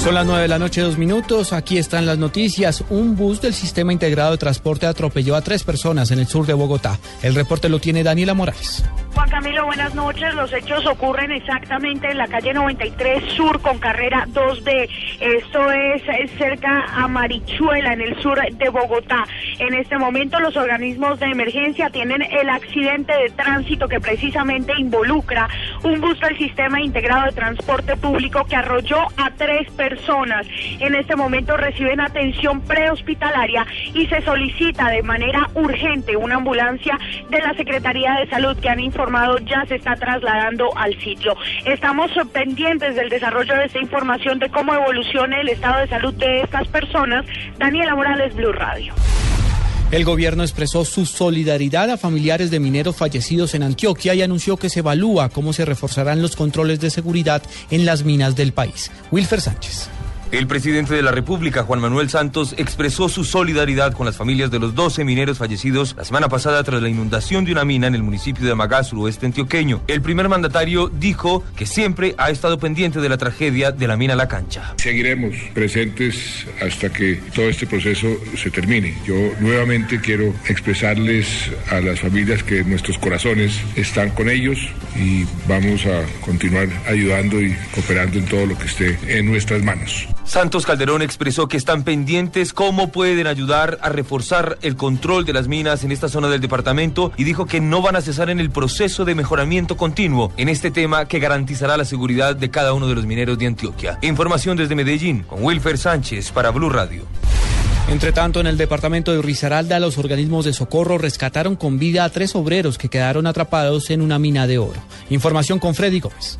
Son las nueve de la noche, dos minutos. Aquí están las noticias. Un bus del Sistema Integrado de Transporte atropelló a tres personas en el sur de Bogotá. El reporte lo tiene Daniela Morales. Juan Camilo, buenas noches. Los hechos ocurren exactamente en la calle 93 Sur con carrera 2D. Esto es, cerca a Marichuela, en el sur de Bogotá. En este momento los organismos de emergencia tienen el accidente de tránsito que precisamente involucra un bus del Sistema Integrado de Transporte Público que arrolló a tres personas personas en este momento reciben atención prehospitalaria y se solicita de manera urgente una ambulancia de la Secretaría de Salud que han informado ya se está trasladando al sitio. Estamos pendientes del desarrollo de esta información de cómo evoluciona el estado de salud de estas personas. Daniela Morales, Blue Radio. El gobierno expresó su solidaridad a familiares de mineros fallecidos en Antioquia y anunció que se evalúa cómo se reforzarán los controles de seguridad en las minas del país. Wilfer Sánchez. El presidente de la República, Juan Manuel Santos, expresó su solidaridad con las familias de los 12 mineros fallecidos la semana pasada tras la inundación de una mina en el municipio de Amagá, suroeste antioqueño. El primer mandatario dijo que siempre ha estado pendiente de la tragedia de la mina La Cancha. Seguiremos presentes hasta que todo este proceso se termine. Yo nuevamente quiero expresarles a las familias que nuestros corazones están con ellos y vamos a continuar ayudando y cooperando en todo lo que esté en nuestras manos. Santos Calderón expresó que están pendientes cómo pueden ayudar a reforzar el control de las minas en esta zona del departamento y dijo que no van a cesar en el proceso de mejoramiento continuo en este tema que garantizará la seguridad de cada uno de los mineros de Antioquia. Información desde Medellín con Wilfer Sánchez para Blue Radio. Entre tanto, en el departamento de Risaralda, los organismos de socorro rescataron con vida a tres obreros que quedaron atrapados en una mina de oro. Información con Freddy Gómez.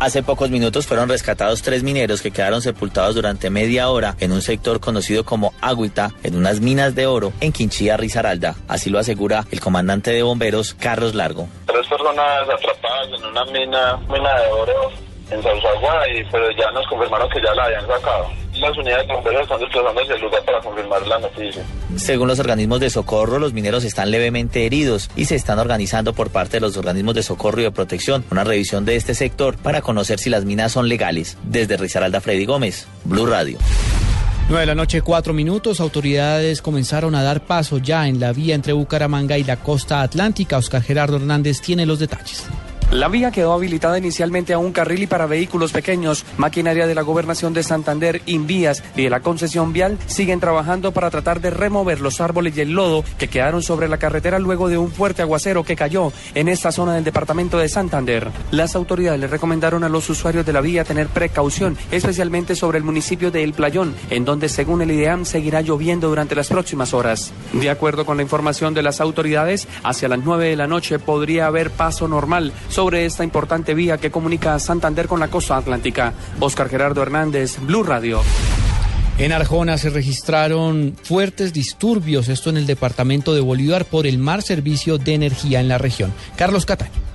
Hace pocos minutos fueron rescatados tres mineros que quedaron sepultados durante media hora en un sector conocido como Agüita, en unas minas de oro en Quinchía, Risaralda. Así lo asegura el comandante de bomberos, Carlos Largo. Tres personas atrapadas en una mina, mina de oro en Sausagua y pero ya nos confirmaron que ya la habían sacado. Las unidades de bomberos están desplazando el lugar para confirmar la noticia. Según los organismos de socorro, los mineros están levemente heridos y se están organizando por parte de los organismos de socorro y de protección una revisión de este sector para conocer si las minas son legales. Desde Risaralda Freddy Gómez, Blue Radio. 9 de la noche, cuatro minutos. Autoridades comenzaron a dar paso ya en la vía entre Bucaramanga y la costa atlántica. Oscar Gerardo Hernández tiene los detalles. La vía quedó habilitada inicialmente a un carril y para vehículos pequeños. Maquinaria de la Gobernación de Santander, Invías y de la concesión vial siguen trabajando para tratar de remover los árboles y el lodo que quedaron sobre la carretera luego de un fuerte aguacero que cayó en esta zona del departamento de Santander. Las autoridades le recomendaron a los usuarios de la vía tener precaución, especialmente sobre el municipio de El Playón, en donde según el IDEAM seguirá lloviendo durante las próximas horas. De acuerdo con la información de las autoridades, hacia las 9 de la noche podría haber paso normal sobre esta importante vía que comunica Santander con la costa atlántica. Oscar Gerardo Hernández, Blue Radio. En Arjona se registraron fuertes disturbios, esto en el departamento de Bolívar, por el mal servicio de energía en la región. Carlos Cataño.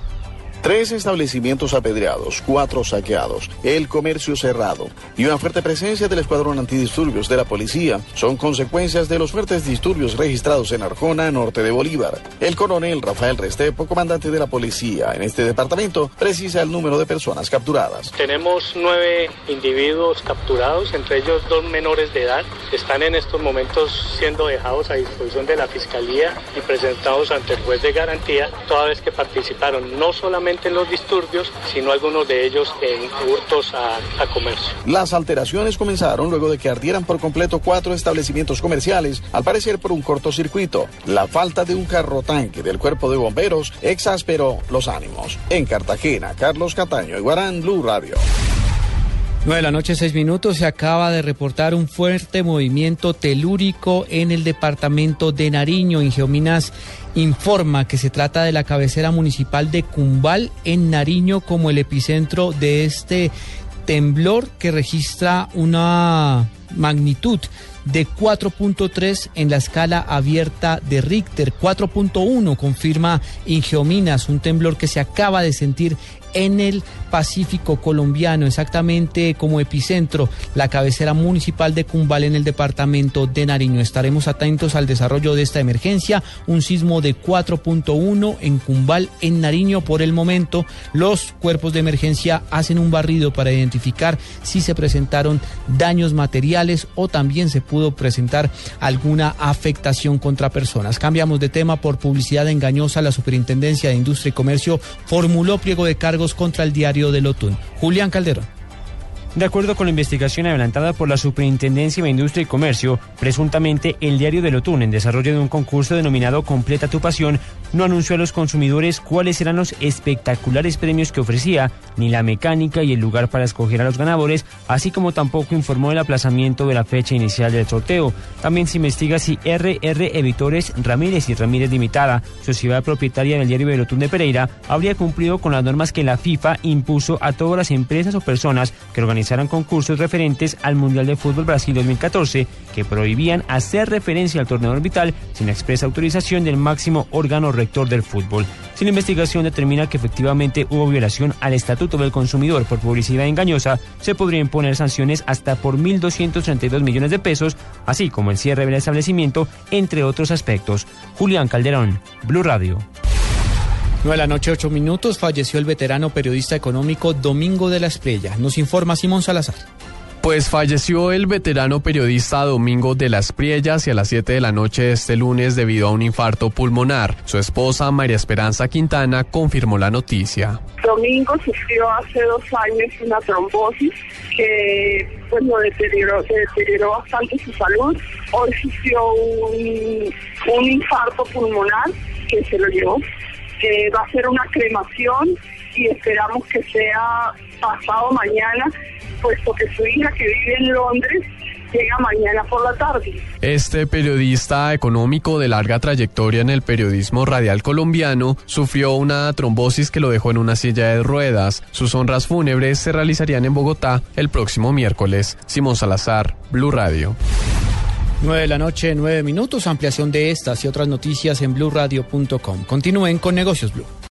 Tres establecimientos apedreados, cuatro saqueados, el comercio cerrado y una fuerte presencia del escuadrón antidisturbios de la policía son consecuencias de los fuertes disturbios registrados en Arjona, norte de Bolívar. El coronel Rafael Restepo, comandante de la policía en este departamento, precisa el número de personas capturadas. Tenemos nueve individuos capturados, entre ellos dos menores de edad. Están en estos momentos siendo dejados a disposición de la Fiscalía y presentados ante el juez de garantía, toda vez que participaron no solamente en los disturbios, sino algunos de ellos en hurtos a, comercio. Las alteraciones comenzaron luego de que ardieran por completo cuatro establecimientos comerciales, al parecer por un cortocircuito. La falta de un carro tanque del cuerpo de bomberos exasperó los ánimos. En Cartagena, Carlos Cataño, Iguarán, Blue Radio. 9 de la noche, 6 minutos. Se acaba de reportar un fuerte movimiento telúrico en el departamento de Nariño. En Geominas informa que se trata de la cabecera municipal de Cumbal en Nariño como el epicentro de este temblor que registra una magnitud de 4.3 en la escala abierta de Richter, 4.1 confirma Ingeominas, un temblor que se acaba de sentir en el Pacífico colombiano, exactamente como epicentro, la cabecera municipal de Cumbal en el departamento de Nariño. Estaremos atentos al desarrollo de esta emergencia, un sismo de 4.1 en Cumbal, en Nariño. Por el momento, los cuerpos de emergencia hacen un barrido para identificar si se presentaron daños materiales o también se pudo presentar alguna afectación contra personas. Cambiamos de tema por publicidad engañosa. La Superintendencia de Industria y Comercio formuló pliego de cargos contra el diario de Lotún. Julián Calderón. De acuerdo con la investigación adelantada por la Superintendencia de Industria y Comercio, presuntamente el diario de Lotún, en desarrollo de un concurso denominado Completa tu Pasión, no anunció a los consumidores cuáles eran los espectaculares premios que ofrecía, ni la mecánica y el lugar para escoger a los ganadores, así como tampoco informó el aplazamiento de la fecha inicial del sorteo. También se investiga si RR Editores Ramírez y Ramírez Limitada, sociedad propietaria del diario de Lotún de Pereira, habría cumplido con las normas que la FIFA impuso a todas las empresas o personas que organizaron concursos referentes al Mundial de Fútbol Brasil 2014 que prohibían hacer referencia al torneo orbital sin expresa autorización del máximo órgano rector del fútbol. Si la investigación determina que efectivamente hubo violación al Estatuto del Consumidor por publicidad engañosa, se podrían imponer sanciones hasta por 1.232 millones de pesos, así como el cierre del establecimiento, entre otros aspectos. Julián Calderón, Blue Radio. 9 de la noche, 8 minutos, falleció el veterano periodista económico Domingo de la Esprella. Nos informa Simón Salazar. Pues falleció el veterano periodista Domingo de las Priellas y a las 7 de la noche de este lunes debido a un infarto pulmonar. Su esposa, María Esperanza Quintana, confirmó la noticia. Domingo sufrió hace dos años una trombosis que pues lo deterioró, deterioró bastante su salud. Hoy sufrió un, un infarto pulmonar que se lo llevó. Va a ser una cremación y esperamos que sea pasado mañana puesto que su hija que vive en Londres llega mañana por la tarde. Este periodista económico de larga trayectoria en el periodismo radial colombiano sufrió una trombosis que lo dejó en una silla de ruedas. Sus honras fúnebres se realizarían en Bogotá el próximo miércoles. Simón Salazar, Blue Radio. 9 de la noche, 9 minutos. Ampliación de estas y otras noticias en blurradio.com. Continúen con Negocios Blue.